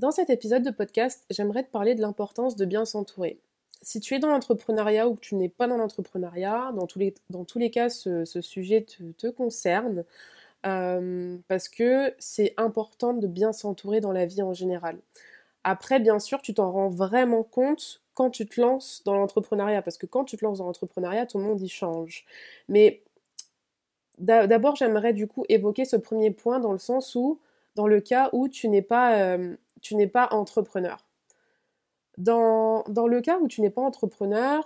Dans cet épisode de podcast, j'aimerais te parler de l'importance de bien s'entourer. Si tu es dans l'entrepreneuriat ou que tu n'es pas dans l'entrepreneuriat, dans, tous les, dans tous les cas, ce, sujet te, concerne euh, parce que c'est important de bien s'entourer dans la vie en général. Après, bien sûr, tu t'en rends vraiment compte quand tu te lances dans l'entrepreneuriat, parce que quand tu te lances dans l'entrepreneuriat, le monde y change. Mais d'abord, j'aimerais du coup évoquer ce premier point dans le sens où, dans le cas où tu n'es pas, euh, tu n'es pas entrepreneur. Dans, dans, le cas où tu n'es pas entrepreneur,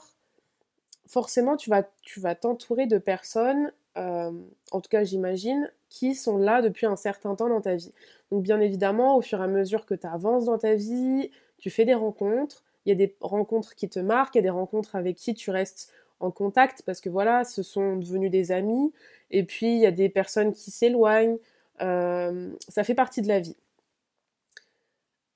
forcément, tu vas, t'entourer de personnes, euh, en tout cas j'imagine, qui sont là depuis un certain temps dans ta vie. Donc bien évidemment, au fur et à mesure que tu avances dans ta vie, tu fais des rencontres, il y a des rencontres qui te marquent, il y a des rencontres avec qui tu restes en contact parce que voilà, ce sont devenus des amis. Et puis il y a des personnes qui s'éloignent. Euh, ça fait partie de la vie.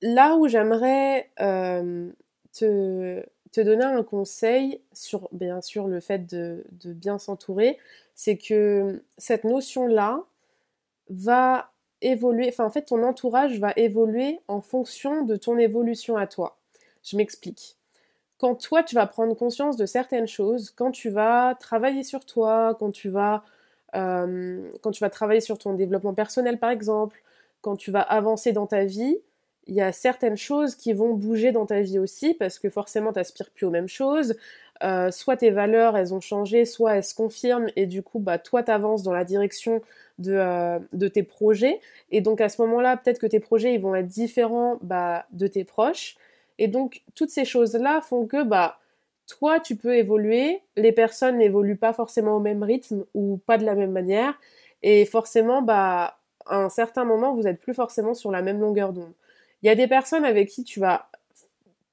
Là où j'aimerais euh, te, donner un conseil sur bien sûr le fait de, bien s'entourer, c'est que cette notion-là va évoluer, enfin en fait ton entourage va évoluer en fonction de ton évolution à toi. Je m'explique. Quand toi, tu vas prendre conscience de certaines choses, quand tu vas travailler sur toi, quand tu vas, euh, quand tu vas travailler sur ton développement personnel, par exemple, quand tu vas avancer dans ta vie, il y a certaines choses qui vont bouger dans ta vie aussi, parce que forcément, tu n'aspires plus aux mêmes choses. Euh, soit tes valeurs, elles ont changé, soit elles se confirment, et du coup, bah, toi, tu avances dans la direction de, euh, de, tes projets. Et donc, à ce moment-là, peut-être que tes projets, ils vont être différents bah, de tes proches. Et donc, toutes ces choses-là font que, bah, toi, tu peux évoluer, les personnes n'évoluent pas forcément au même rythme ou pas de la même manière, et forcément, bah, à un certain moment, vous n'êtes plus forcément sur la même longueur d'onde. Il y a des personnes avec qui tu vas,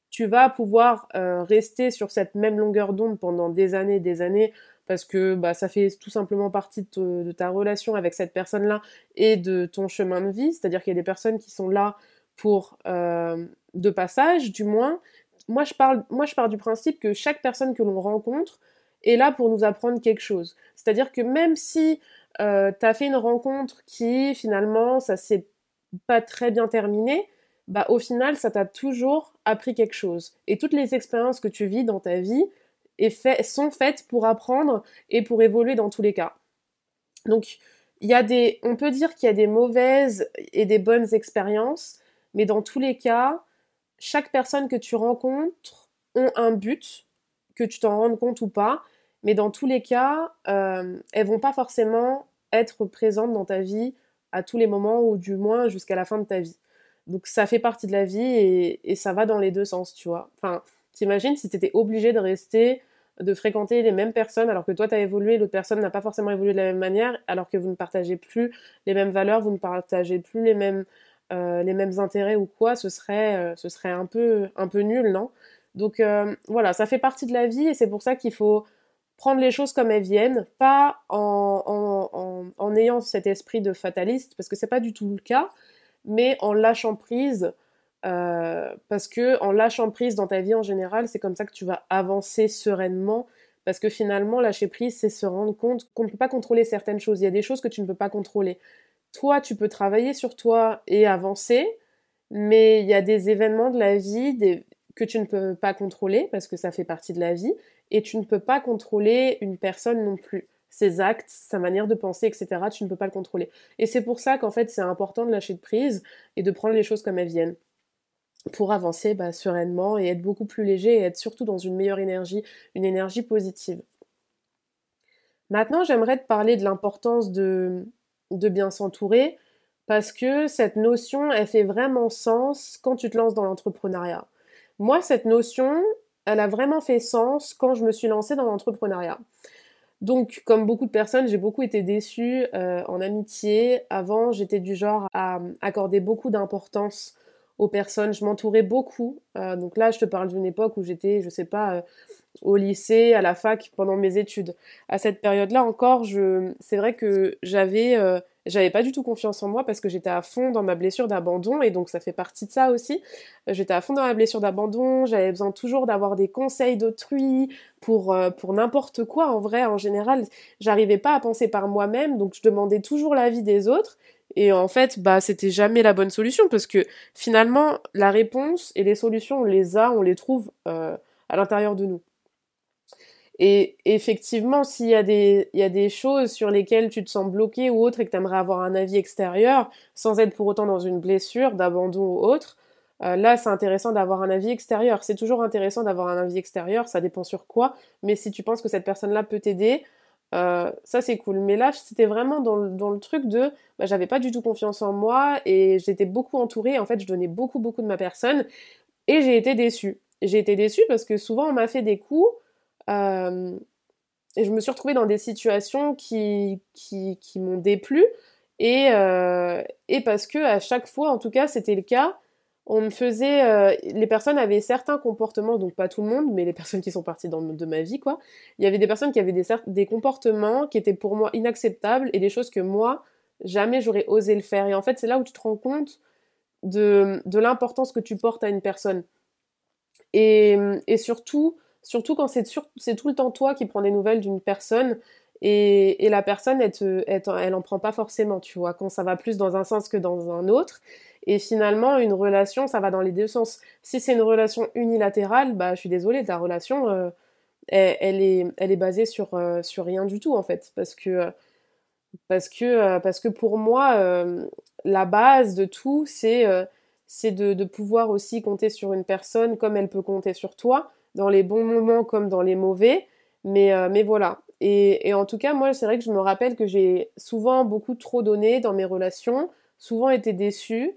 tu vas pouvoir euh, rester sur cette même longueur d'onde pendant des années, des années, parce que bah, ça fait tout simplement partie de, ta relation avec cette personne-là et de ton chemin de vie. C'est-à-dire qu'il y a des personnes qui sont là pour euh, de passage, du moins. Moi je, parle, moi, je pars du principe que chaque personne que l'on rencontre est là pour nous apprendre quelque chose. C'est-à-dire que même si euh, tu as fait une rencontre qui, finalement, ça s'est pas très bien terminé, bah, au final, ça t'a toujours appris quelque chose. Et toutes les expériences que tu vis dans ta vie sont faites pour apprendre et pour évoluer dans tous les cas. Donc, il y a des, on peut dire qu'il y a des mauvaises et des bonnes expériences, mais dans tous les cas, chaque personne que tu rencontres ont un but, que tu t'en rendes compte ou pas, mais dans tous les cas, euh, elles vont pas forcément être présentes dans ta vie à tous les moments ou du moins jusqu'à la fin de ta vie. Donc ça fait partie de la vie et, ça va dans les deux sens, tu vois. Enfin, t'imagines si t'étais obligé de rester, de fréquenter les mêmes personnes alors que toi t'as évolué, l'autre personne n'a pas forcément évolué de la même manière, alors que vous ne partagez plus les mêmes valeurs, vous ne partagez plus les mêmes euh, intérêts ou quoi, ce serait, euh, ce serait un, peu, un peu nul, non? Donc euh, voilà, ça fait partie de la vie et c'est pour ça qu'il faut prendre les choses comme elles viennent, pas en, en, en, ayant cet esprit de fataliste, parce que c'est pas du tout le cas, mais en lâchant prise, parce que en lâchant prise dans ta vie en général, c'est comme ça que tu vas avancer sereinement, parce que finalement, lâcher prise, c'est se rendre compte qu'on ne peut pas contrôler certaines choses. Il y a des choses que tu ne peux pas contrôler toi, tu peux travailler sur toi et avancer, mais il y a des événements de la vie que tu ne peux pas contrôler parce que ça fait partie de la vie, et tu ne peux pas contrôler une personne non plus. Ses actes, sa manière de penser, etc., tu ne peux pas le contrôler. Et c'est pour ça qu'en fait, c'est important de lâcher de prise et de prendre les choses comme elles viennent pour avancer bah, sereinement et être beaucoup plus léger et être surtout dans une meilleure énergie, une énergie positive. Maintenant, j'aimerais te parler de l'importance de, de bien s'entourer parce que cette notion, elle fait vraiment sens quand tu te lances dans l'entrepreneuriat. Moi, cette notion, elle a vraiment fait sens quand je me suis lancée dans l'entrepreneuriat. Donc, comme beaucoup de personnes, j'ai beaucoup été déçue euh, en amitié. Avant, j'étais du genre à accorder beaucoup d'importance aux personnes. Je m'entourais beaucoup. Euh, donc là, je te parle d'une époque où j'étais, je sais pas, euh, au lycée, à la fac, pendant mes études. À cette période-là encore, c'est vrai que j'avais, euh, j'avais pas du tout confiance en moi parce que j'étais à fond dans ma blessure d'abandon et donc ça fait partie de ça aussi. J'étais à fond dans ma blessure d'abandon. J'avais besoin toujours d'avoir des conseils d'autrui pour pour n'importe quoi. En vrai, en général, j'arrivais pas à penser par moi-même, donc je demandais toujours l'avis des autres Et en fait, bah, c'était jamais la bonne solution parce que finalement, la réponse et les solutions, on les a, on les trouve euh, à l'intérieur de nous. Et effectivement, s'il y, a des, y a des choses sur lesquelles tu te sens bloqué ou autre et que tu aimerais avoir un avis extérieur, sans être pour autant dans une blessure, d'abandon ou autre, euh, là, c'est intéressant d'avoir un avis extérieur. C'est toujours intéressant d'avoir un avis extérieur, ça dépend sur quoi, mais si tu penses que cette personne-là peut t'aider, euh, ça c'est cool. Mais là, c'était vraiment dans le, dans le, truc de, bah, j'avais pas du tout confiance en moi et j'étais beaucoup entourée. En fait, je donnais beaucoup, beaucoup de ma personne et j'ai été déçue. J'ai été déçue parce que souvent on m'a fait des coups euh, et je me suis retrouvée dans des situations qui, qui, m'ont déplu et, euh, et parce que à chaque fois, en tout cas, c'était le cas on me faisait, euh, les personnes avaient certains comportements, donc pas tout le monde, mais les personnes qui sont parties dans, de ma vie, quoi. Il y avait des personnes qui avaient des, des comportements qui étaient pour moi inacceptables et des choses que moi, jamais j'aurais osé le faire. Et en fait, c'est là où tu te rends compte de, de l'importance que tu portes à une personne. Et, et surtout, surtout quand c'est tout le temps toi qui prends des nouvelles d'une personne et, la personne, elle, te, en prend pas forcément, tu vois, quand ça va plus dans un sens que dans un autre. Et finalement, une relation, ça va dans les deux sens. Si c'est une relation unilatérale, bah, je suis désolée, ta relation, euh, elle, est, basée sur, euh, sur rien du tout, en fait. Parce que, parce que, parce que pour moi, euh, la base de tout, c'est de, pouvoir aussi compter sur une personne comme elle peut compter sur toi, dans les bons moments comme dans les mauvais. Mais, mais voilà. Et, et en tout cas, moi, c'est vrai que je me rappelle que j'ai souvent beaucoup trop donné dans mes relations, souvent été déçue.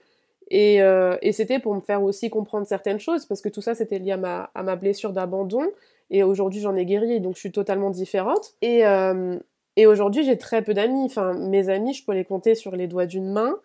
Et, euh, et c'était pour me faire aussi comprendre certaines choses, parce que tout ça, c'était lié à ma, à ma blessure d'abandon. Et aujourd'hui, j'en ai guéri, donc je suis totalement différente. Et, euh, et aujourd'hui, j'ai très peu d'amis. Enfin, mes amis, je peux les compter sur les doigts d'une main.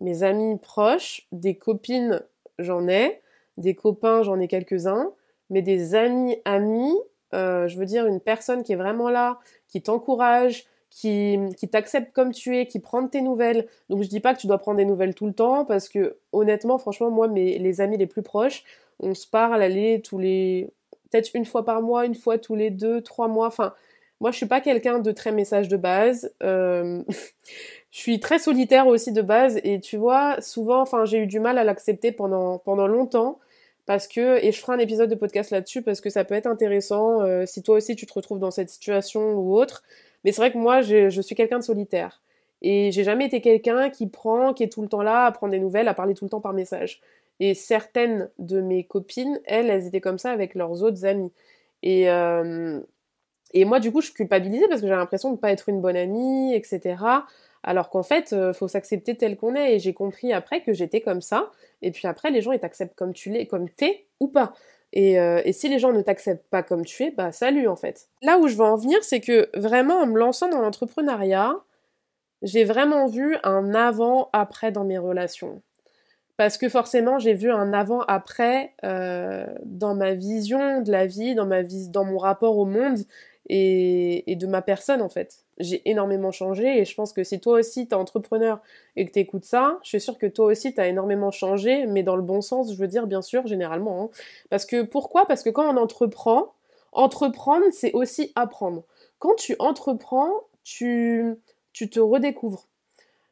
Mes amis proches, des copines, j'en ai. Des copains, j'en ai quelques-uns. Mais des amis, amis, euh, je veux dire, une personne qui est vraiment là, qui t'encourage, qui, qui t'accepte comme tu es, qui prend tes nouvelles. Donc je dis pas que tu dois prendre des nouvelles tout le temps, parce que honnêtement, franchement, moi, mes, les amis les plus proches, on se parle, aller tous les... peut-être une fois par mois, une fois tous les deux, trois mois, enfin... Moi, je suis pas quelqu'un de très message de base. Euh... je suis très solitaire aussi de base et tu vois, souvent, enfin, j'ai eu du mal à l'accepter pendant pendant longtemps parce que et je ferai un épisode de podcast là-dessus parce que ça peut être intéressant euh, si toi aussi tu te retrouves dans cette situation ou autre. Mais c'est vrai que moi, je, suis quelqu'un de solitaire. Et j'ai jamais été quelqu'un qui prend, qui est tout le temps là à prendre des nouvelles, à parler tout le temps par message. Et certaines de mes copines, elles, elles étaient comme ça avec leurs autres amis. Et, euh, et moi, du coup, je culpabilisais parce que j'ai l'impression de ne pas être une bonne amie, etc. Alors qu'en fait, euh, faut s'accepter tel qu'on est. Et j'ai compris après que j'étais comme ça. Et puis après, les gens, ils t'acceptent comme tu l'es, comme t'es ou pas. Euh, et, si les gens ne t'acceptent pas comme tu es, bah salut en fait. Là où je veux en venir, c'est que vraiment en me lançant dans l'entrepreneuriat, j'ai vraiment vu un avant-après dans mes relations. Parce que forcément, j'ai vu un avant-après euh, dans ma vision de la vie, dans, ma vie, dans mon rapport au monde et, de ma personne en fait. J'ai énormément changé et je pense que si toi aussi t'es entrepreneur et que t'écoutes ça, je suis sûre que toi aussi t'as énormément changé, mais dans le bon sens, je veux dire bien sûr, généralement. Hein. Parce que pourquoi? Parce que quand on entreprend, entreprendre c'est aussi apprendre. Quand tu entreprends, tu, tu te redécouvres.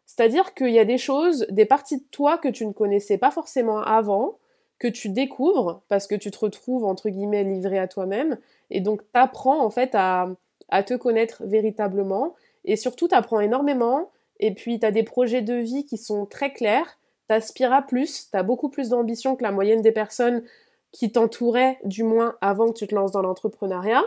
C'est-à-dire qu'il y a des choses, des parties de toi que tu ne connaissais pas forcément avant, que tu découvres parce que tu te retrouves entre guillemets livré à toi-même et donc t'apprends en fait à, à te connaître véritablement et surtout t'apprends énormément et puis t'as des projets de vie qui sont très clairs, t'aspires à plus, t'as beaucoup plus d'ambition que la moyenne des personnes qui t'entouraient du moins avant que tu te lances dans l'entrepreneuriat.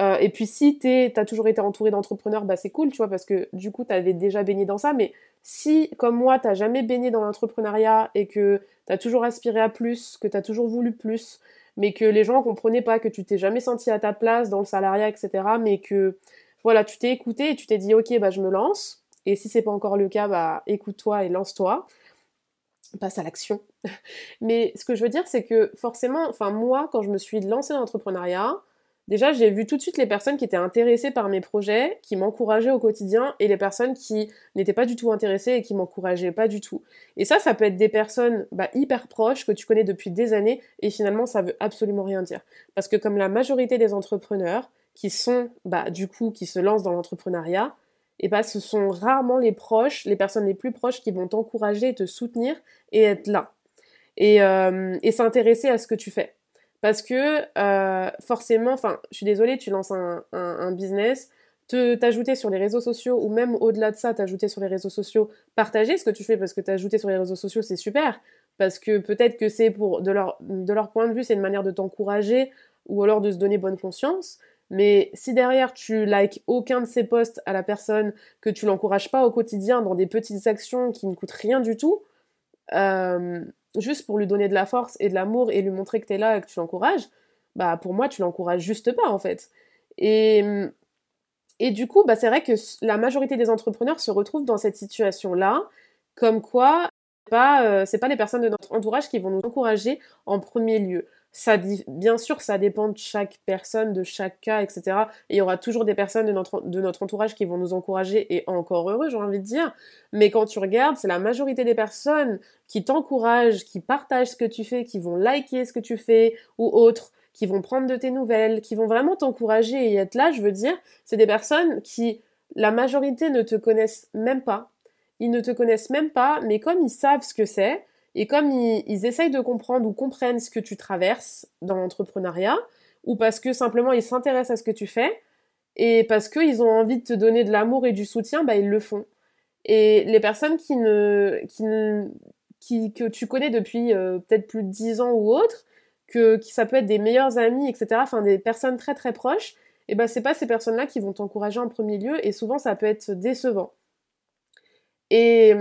Euh, et puis si tu as toujours été entouré d'entrepreneurs, bah c'est cool, tu vois, parce que du coup, tu déjà baigné dans ça. Mais si, comme moi, t'as jamais baigné dans l'entrepreneuriat et que tu as toujours aspiré à plus, que tu as toujours voulu plus, mais que les gens comprenaient pas, que tu t'es jamais senti à ta place dans le salariat, etc., mais que voilà, tu t'es écouté et tu t'es dit, ok, bah je me lance. Et si c'est pas encore le cas, bah écoute-toi et lance-toi passe à l'action. Mais ce que je veux dire, c'est que forcément, enfin moi, quand je me suis lancée dans l'entrepreneuriat, Déjà, j'ai vu tout de suite les personnes qui étaient intéressées par mes projets, qui m'encourageaient au quotidien, et les personnes qui n'étaient pas du tout intéressées et qui m'encourageaient pas du tout. Et ça, ça peut être des personnes bah, hyper proches que tu connais depuis des années, et finalement, ça veut absolument rien dire. Parce que comme la majorité des entrepreneurs qui sont, bah, du coup, qui se lancent dans l'entrepreneuriat, et bah ce sont rarement les proches, les personnes les plus proches qui vont t'encourager, te soutenir et être là. Euh, et s'intéresser à ce que tu fais. Parce que euh, forcément, enfin, je suis désolée, tu lances un, business, t'ajouter sur les réseaux sociaux, ou même au-delà de ça, t'ajouter sur les réseaux sociaux, partager ce que tu fais parce que t'ajouter sur les réseaux sociaux, c'est super. Parce que peut-être que c'est pour, de leur, de leur point de vue, c'est une manière de t'encourager, ou alors de se donner bonne conscience. Mais si derrière tu likes aucun de ces posts à la personne, que tu l'encourages pas au quotidien dans des petites actions qui ne coûtent rien du tout, euh, juste pour lui donner de la force et de l'amour et lui montrer que tu es là et que tu l'encourages, bah pour moi tu l'encourages juste pas en fait. Et, et du coup, bah c'est vrai que la majorité des entrepreneurs se retrouvent dans cette situation-là, comme quoi pas, euh, pas les personnes de notre entourage qui vont nous encourager en premier lieu bien sûr, ça dépend de chaque personne, de chaque cas, etc. Et il y aura toujours des personnes de notre, entourage qui vont nous encourager, et encore heureux, j'ai envie de dire. Mais quand tu regardes, c'est la majorité des personnes qui t'encouragent, qui partagent ce que tu fais, qui vont liker ce que tu fais, ou autres, qui vont prendre de tes nouvelles, qui vont vraiment t'encourager et être là, je veux dire, c'est des personnes qui, la majorité ne te connaissent même pas. Ils ne te connaissent même pas, mais comme ils savent ce que c'est, et comme ils, essayent de comprendre ou comprennent ce que tu traverses dans l'entrepreneuriat, ou parce que simplement ils s'intéressent à ce que tu fais, et parce qu'ils ont envie de te donner de l'amour et du soutien, bah ils le font. Et les personnes qui ne, qui qui, que tu connais depuis euh, peut-être plus de 10 ans ou autre, que qui, ça peut être des meilleurs amis, etc., enfin des personnes très très proches, et ben c'est pas ces personnes-là qui vont t'encourager en premier lieu, et souvent ça peut être décevant. Et,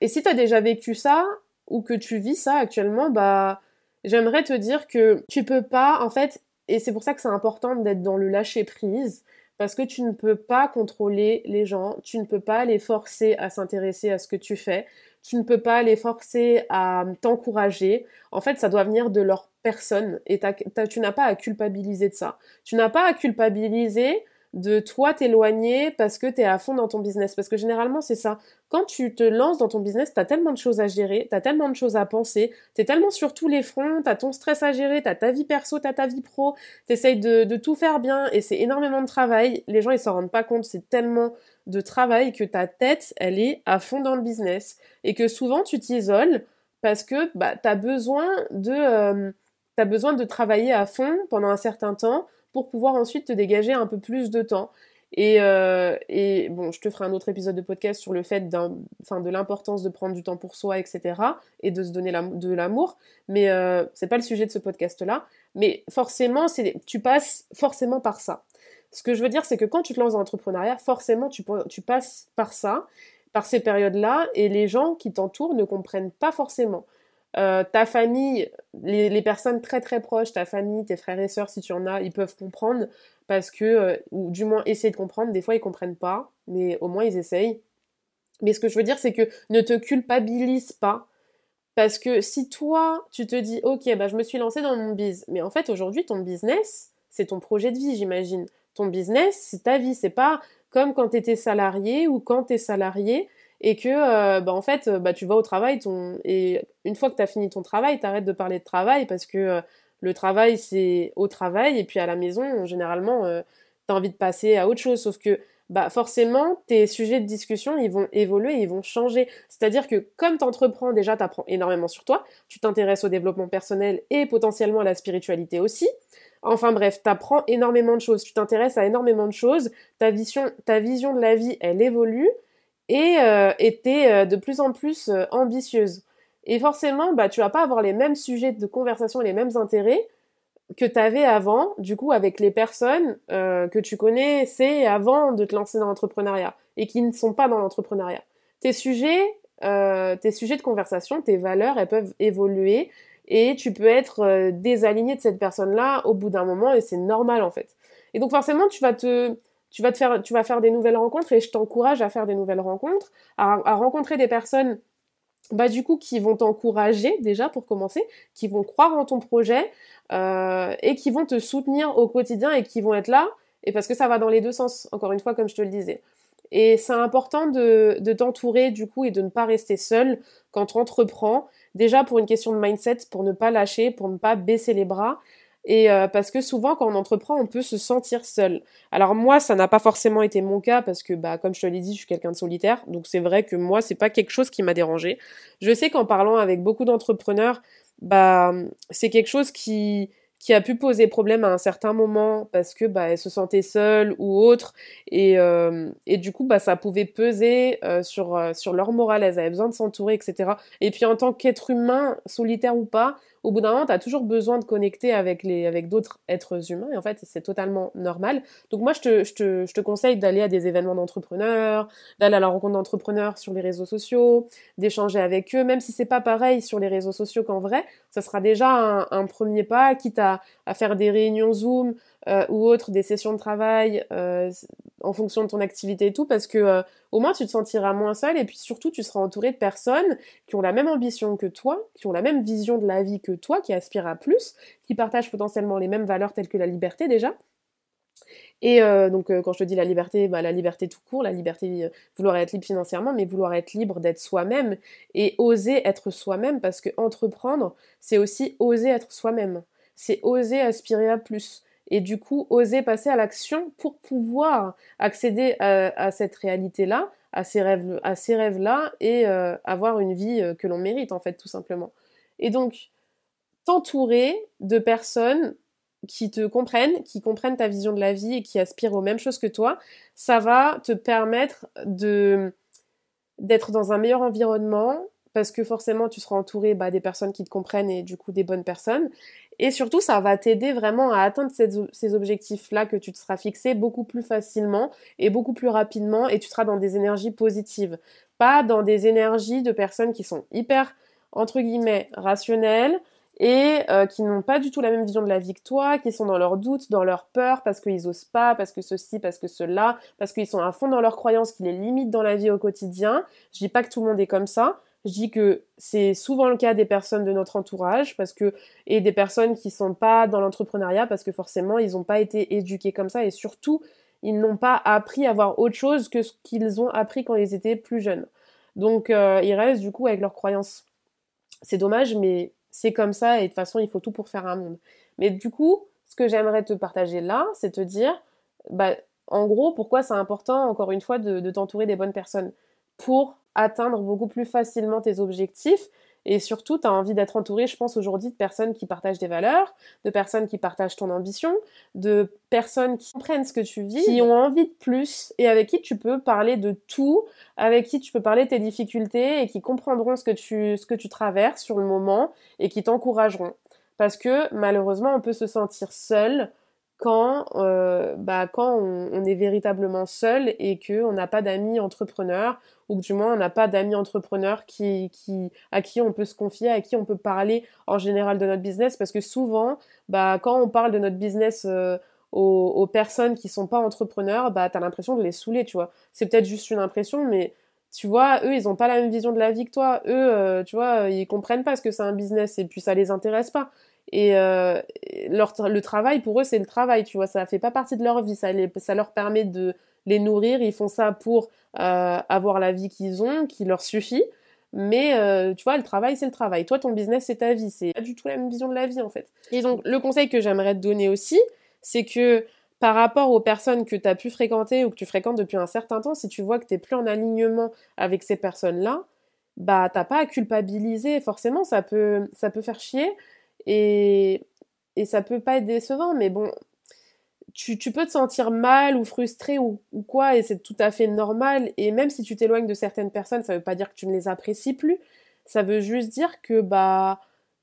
et si tu as déjà vécu ça, ou que tu vis ça actuellement, bah j'aimerais te dire que tu peux pas en fait et c'est pour ça que c'est important d'être dans le lâcher prise parce que tu ne peux pas contrôler les gens, tu ne peux pas les forcer à s'intéresser à ce que tu fais, tu ne peux pas les forcer à t'encourager. En fait, ça doit venir de leur personne et tu n'as pas à culpabiliser de ça. Tu n'as pas à culpabiliser de toi t'éloigner parce que tu es à fond dans ton business. Parce que généralement, c'est ça. Quand tu te lances dans ton business, tu as tellement de choses à gérer, tu as tellement de choses à penser, tu es tellement sur tous les fronts, tu ton stress à gérer, tu as ta vie perso, tu ta vie pro, tu essayes de, tout faire bien et c'est énormément de travail. Les gens, ils s'en rendent pas compte, c'est tellement de travail que ta tête, elle est à fond dans le business. Et que souvent, tu t'isoles parce que bah. Euh, besoin de travailler à fond pendant un certain temps pour pouvoir ensuite te dégager un peu plus de temps. Et, euh, et, bon, je te ferai un autre épisode de podcast sur le fait de l'importance de prendre du temps pour soi, etc. et de se donner de l'amour. Mais euh, c'est pas le sujet de ce podcast-là. Mais forcément, tu passes forcément par ça. Ce que je veux dire, c'est que quand tu te lances dans l'entrepreneuriat, forcément, tu, tu passes par ça, par ces périodes-là, et les gens qui t'entourent ne comprennent pas forcément. Euh, ta famille, les, personnes très très proches, ta famille, tes frères et sœurs, si tu en as, ils peuvent comprendre parce que, euh, ou du moins essayer de comprendre. Des fois, ils comprennent pas, mais au moins ils essayent. Mais ce que je veux dire, c'est que ne te culpabilise pas. Parce que si toi, tu te dis, ok, bah, je me suis lancé dans mon biz, mais en fait, aujourd'hui, ton business, c'est ton projet de vie, j'imagine. Ton business, c'est ta vie. C'est pas comme quand tu étais salarié ou quand tu salarié et que euh, bah, en fait euh, bah, tu vas au travail et une fois que tu as fini ton travail tu de parler de travail parce que euh, le travail c'est au travail et puis à la maison généralement tu as envie de passer à autre chose. Sauf que bah forcément tes sujets de discussion ils vont évoluer ils vont changer. C'est-à-dire que comme tu entreprends déjà tu apprends énormément sur toi tu t'intéresses au développement personnel et potentiellement à la spiritualité aussi. Enfin bref, tu apprends énormément de choses, tu t'intéresses à énormément de choses, ta vision, ta vision de la vie, elle évolue, et euh, était euh, de plus en plus euh, ambitieuse. Et forcément, bah, tu vas pas avoir les mêmes sujets de conversation et les mêmes intérêts que tu avais avant, du coup, avec les personnes que tu connaissais avant de te lancer dans l'entrepreneuriat et qui ne sont pas dans l'entrepreneuriat. Tes sujets, tes sujets de conversation, tes valeurs, elles peuvent évoluer et tu peux être désaligné de cette personne-là au bout d'un moment et c'est normal en fait. Et donc forcément, tu vas te, tu vas, te faire, tu vas faire des nouvelles rencontres et je t'encourage à faire des nouvelles rencontres, à, rencontrer des personnes bah, du coup, qui vont t'encourager déjà pour commencer, qui vont croire en ton projet euh, et qui vont te soutenir au quotidien et qui vont être là. Et parce que ça va dans les deux sens, encore une fois, comme je te le disais. Et c'est important de, de t'entourer du coup et de ne pas rester seul quand tu entreprends. Déjà pour une question de mindset, pour ne pas lâcher, pour ne pas baisser les bras. Et euh, parce que souvent quand on entreprend on peut se sentir seul. Alors moi ça n'a pas forcément été mon cas parce que bah comme je te l'ai dit je suis quelqu'un de solitaire donc c'est vrai que moi c'est pas quelque chose qui m'a dérangé. Je sais qu'en parlant avec beaucoup d'entrepreneurs bah c'est quelque chose qui qui a pu poser problème à un certain moment parce que bah se sentait seule ou autre et, euh, et du coup bah ça pouvait peser euh, sur euh, sur leur morale elles avaient besoin de s'entourer etc et puis en tant qu'être humain solitaire ou pas au bout d'un moment, tu as toujours besoin de connecter avec, avec d'autres êtres humains, et en fait, c'est totalement normal. Donc moi, je te, je te, je te conseille d'aller à des événements d'entrepreneurs, d'aller à la rencontre d'entrepreneurs sur les réseaux sociaux, d'échanger avec eux, même si c'est pas pareil sur les réseaux sociaux qu'en vrai, ça sera déjà un, un premier pas, quitte à, à faire des réunions Zoom, euh, ou autre, des sessions de travail euh, en fonction de ton activité et tout, parce que euh, au moins tu te sentiras moins seul et puis surtout tu seras entouré de personnes qui ont la même ambition que toi, qui ont la même vision de la vie que toi, qui aspirent à plus, qui partagent potentiellement les mêmes valeurs telles que la liberté déjà. Et donc quand je te dis la liberté, bah, la liberté tout court, la liberté vouloir être libre financièrement, mais vouloir être libre d'être soi-même et oser être soi-même parce que entreprendre, c'est aussi oser être soi-même. C'est oser aspirer à plus et du coup oser passer à l'action pour pouvoir accéder à, cette réalité-là, à ces rêves-là et euh, avoir une vie euh, que l'on mérite en fait tout simplement. Et donc t'entourer de personnes qui te comprennent, qui comprennent ta vision de la vie et qui aspirent aux mêmes choses que toi, ça va te permettre d'être dans un meilleur environnement parce que forcément tu seras entouré bah, des personnes qui te comprennent et du coup des bonnes personnes et surtout, ça va t'aider vraiment à atteindre ces objectifs-là que tu te seras fixé beaucoup plus facilement et beaucoup plus rapidement et tu seras dans des énergies positives. Pas dans des énergies de personnes qui sont hyper, entre guillemets, rationnelles et euh, qui n'ont pas du tout la même vision de la vie que toi, qui sont dans leurs doutes, dans leurs peurs, parce qu'ils osent pas, parce que ceci, parce que cela, parce qu'ils sont à fond dans leurs croyances qui les limitent dans la vie au quotidien. Je dis pas que tout le monde est comme ça, je dis que c'est souvent le cas des personnes de notre entourage parce que et des personnes qui sont pas dans l'entrepreneuriat parce que forcément ils n'ont pas été éduqués comme ça et surtout ils n'ont pas appris à voir autre chose que ce qu'ils ont appris quand ils étaient plus jeunes. Donc euh, ils restent du coup avec leurs croyances. C'est dommage mais c'est comme ça et de toute façon il faut tout pour faire un monde. Mais du coup ce que j'aimerais te partager là c'est te dire bah en gros pourquoi c'est important encore une fois de t'entourer des bonnes personnes pour atteindre beaucoup plus facilement tes objectifs. Et surtout, tu as envie d'être entouré, je pense, aujourd'hui de personnes qui partagent des valeurs, de personnes qui partagent ton ambition, de personnes qui comprennent ce que tu vis, qui ont envie de plus et avec qui tu peux parler de tout, avec qui tu peux parler de tes difficultés et qui comprendront ce que tu, ce que tu traverses sur le moment et qui t'encourageront. Parce que malheureusement, on peut se sentir seul quand, euh, bah, quand on, est véritablement seul et qu'on n'a pas d'amis entrepreneurs ou du moins on n'a pas d'amis entrepreneurs qui, qui, à qui on peut se confier, à qui on peut parler en général de notre business parce que souvent, bah, quand on parle de notre business euh, aux, personnes qui sont pas entrepreneurs, bah, tu as l'impression de les saouler, tu vois. C'est peut-être juste une impression, mais tu vois, eux, ils ont pas la même vision de la vie que toi. Eux, euh, tu vois, ils comprennent pas ce que c'est un business et puis ça les intéresse pas. Et euh, le travail, pour eux, c'est le travail, tu vois, ça fait pas partie de leur vie, ça, leur permet de les nourrir, ils font ça pour euh, avoir la vie qu'ils ont, qui leur suffit. Mais euh, tu vois, le travail, c'est le travail. Toi, ton business, c'est ta vie. C'est pas du tout la même vision de la vie, en fait. Et donc, le conseil que j'aimerais te donner aussi, c'est que par rapport aux personnes que tu as pu fréquenter ou que tu fréquentes depuis un certain temps, si tu vois que tu plus en alignement avec ces personnes-là, bah t'as pas à culpabiliser. Forcément, ça peut, ça peut faire chier, et, et ça peut pas être décevant, mais bon, tu, tu peux te sentir mal ou frustré ou, quoi, et c'est tout à fait normal. Et même si tu t'éloignes de certaines personnes, ça veut pas dire que tu ne les apprécies plus. Ça veut juste dire que bah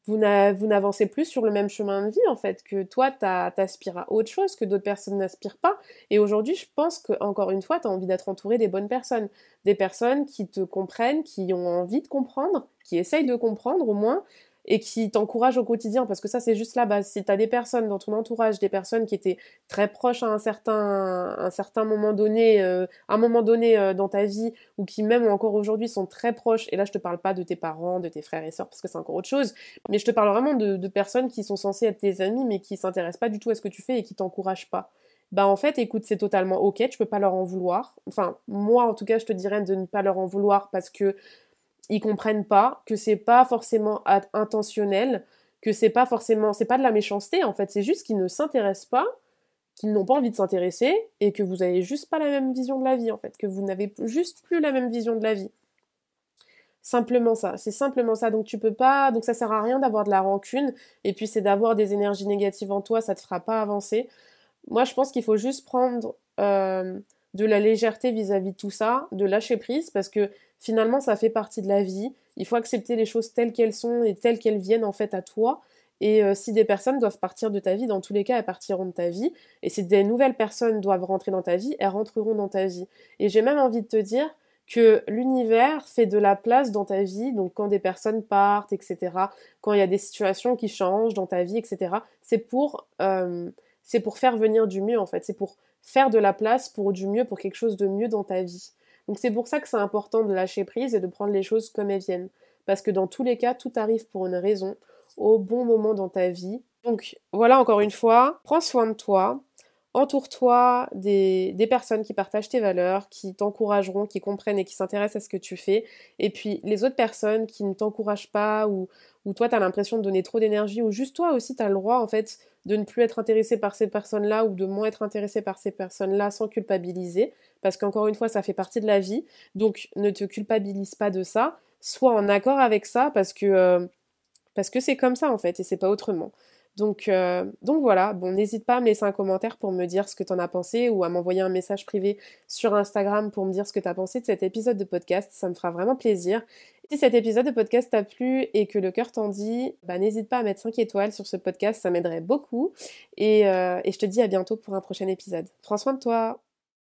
vous n'avancez plus sur le même chemin de vie en fait, que toi t'aspires à autre chose que d'autres personnes n'aspirent pas. Et aujourd'hui, je pense que encore une fois, tu as envie d'être entouré des bonnes personnes, des personnes qui te comprennent, qui ont envie de comprendre, qui essayent de comprendre au moins, et qui t'encourage au quotidien parce que ça c'est juste la base. Si tu as des personnes dans ton entourage, des personnes qui étaient très proches à un certain, moment donné, euh, un moment donné euh, dans ta vie ou qui même encore aujourd'hui sont très proches, et là je te parle pas de tes parents, de tes frères et sœurs parce que c'est encore autre chose, mais je te parle vraiment de, de personnes qui sont censées être tes amis mais qui s'intéressent pas du tout à ce que tu fais et qui t'encouragent pas bah en fait écoute c'est totalement ok tu peux pas leur en vouloir enfin moi en tout cas je te dirais de ne pas leur en vouloir parce que ils comprennent pas, que c'est pas forcément intentionnel, que c'est pas forcément, c'est pas de la méchanceté en fait, c'est juste qu'ils ne s'intéressent pas, qu'ils n'ont pas envie de s'intéresser et que vous avez juste pas la même vision de la vie en fait, que vous n'avez juste plus la même vision de la vie. Simplement ça, c'est simplement ça. Donc tu peux pas, donc ça sert à rien d'avoir de la rancune et puis c'est d'avoir des énergies négatives en toi, ça te fera pas avancer. Moi je pense qu'il faut juste prendre euh, de la légèreté vis-à-vis de tout ça, de lâcher prise parce que finalement ça fait partie de la vie. Il faut accepter les choses telles qu'elles sont et telles qu'elles viennent en fait à toi. Et euh, si des personnes doivent partir de ta vie, dans tous les cas, elles partiront de ta vie. Et si des nouvelles personnes doivent rentrer dans ta vie, elles rentreront dans ta vie. Et j'ai même envie de te dire, que l'univers fait de la place dans ta vie, donc quand des personnes partent, etc., quand il y a des situations qui changent dans ta vie, etc., euh, c'est pour faire venir du mieux en fait, c'est pour faire de la place pour du mieux, pour quelque chose de mieux dans ta vie. Donc c'est pour ça que c'est important de lâcher prise et de prendre les choses comme elles viennent. Parce que dans tous les cas, tout arrive pour une raison, au bon moment dans ta vie. Donc voilà encore une fois, prends soin de toi, Entoure-toi des, personnes qui partagent tes valeurs, qui t'encourageront, qui comprennent et qui s'intéressent à ce que tu fais. Et puis les autres personnes qui ne t'encouragent pas ou, ou toi tu as l'impression de donner trop d'énergie ou juste toi aussi tu as le droit en fait de ne plus être intéressé par ces personnes-là ou de moins être intéressé par ces personnes-là sans culpabiliser. Parce qu'encore une fois ça fait partie de la vie. Donc ne te culpabilise pas de ça. Sois en accord avec ça parce que, euh, parce que c'est comme ça en fait et c'est pas autrement. Donc, euh, donc voilà, bon, n'hésite pas à me laisser un commentaire pour me dire ce que t'en as pensé ou à m'envoyer un message privé sur Instagram pour me dire ce que t'as pensé de cet épisode de podcast, ça me fera vraiment plaisir. Si cet épisode de podcast t'a plu et que le cœur t'en dit, bah, n'hésite pas à mettre 5 étoiles sur ce podcast, ça m'aiderait beaucoup. Et, euh, et je te dis à bientôt pour un prochain épisode. Prends soin de toi